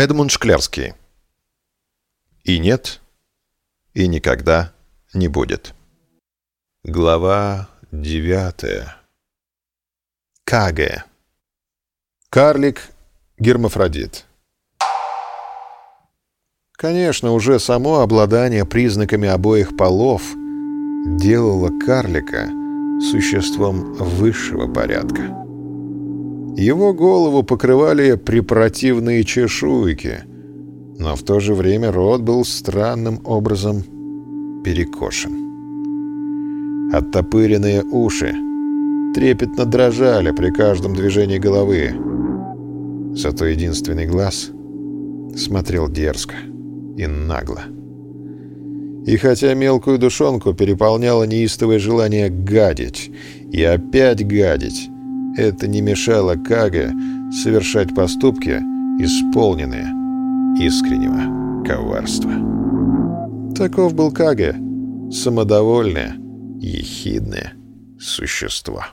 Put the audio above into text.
Эдмунд Шклярский. И нет, и никогда не будет. Глава девятая. Каге. Карлик гермафродит. Конечно, уже само обладание признаками обоих полов делало карлика существом высшего порядка. Его голову покрывали препротивные чешуйки, но в то же время рот был странным образом перекошен. Оттопыренные уши трепетно дрожали при каждом движении головы. Зато единственный глаз смотрел дерзко и нагло. И хотя мелкую душонку переполняло неистовое желание гадить и опять гадить, это не мешало Каге совершать поступки, исполненные искреннего коварства. Таков был Каге, самодовольное, ехидное существо.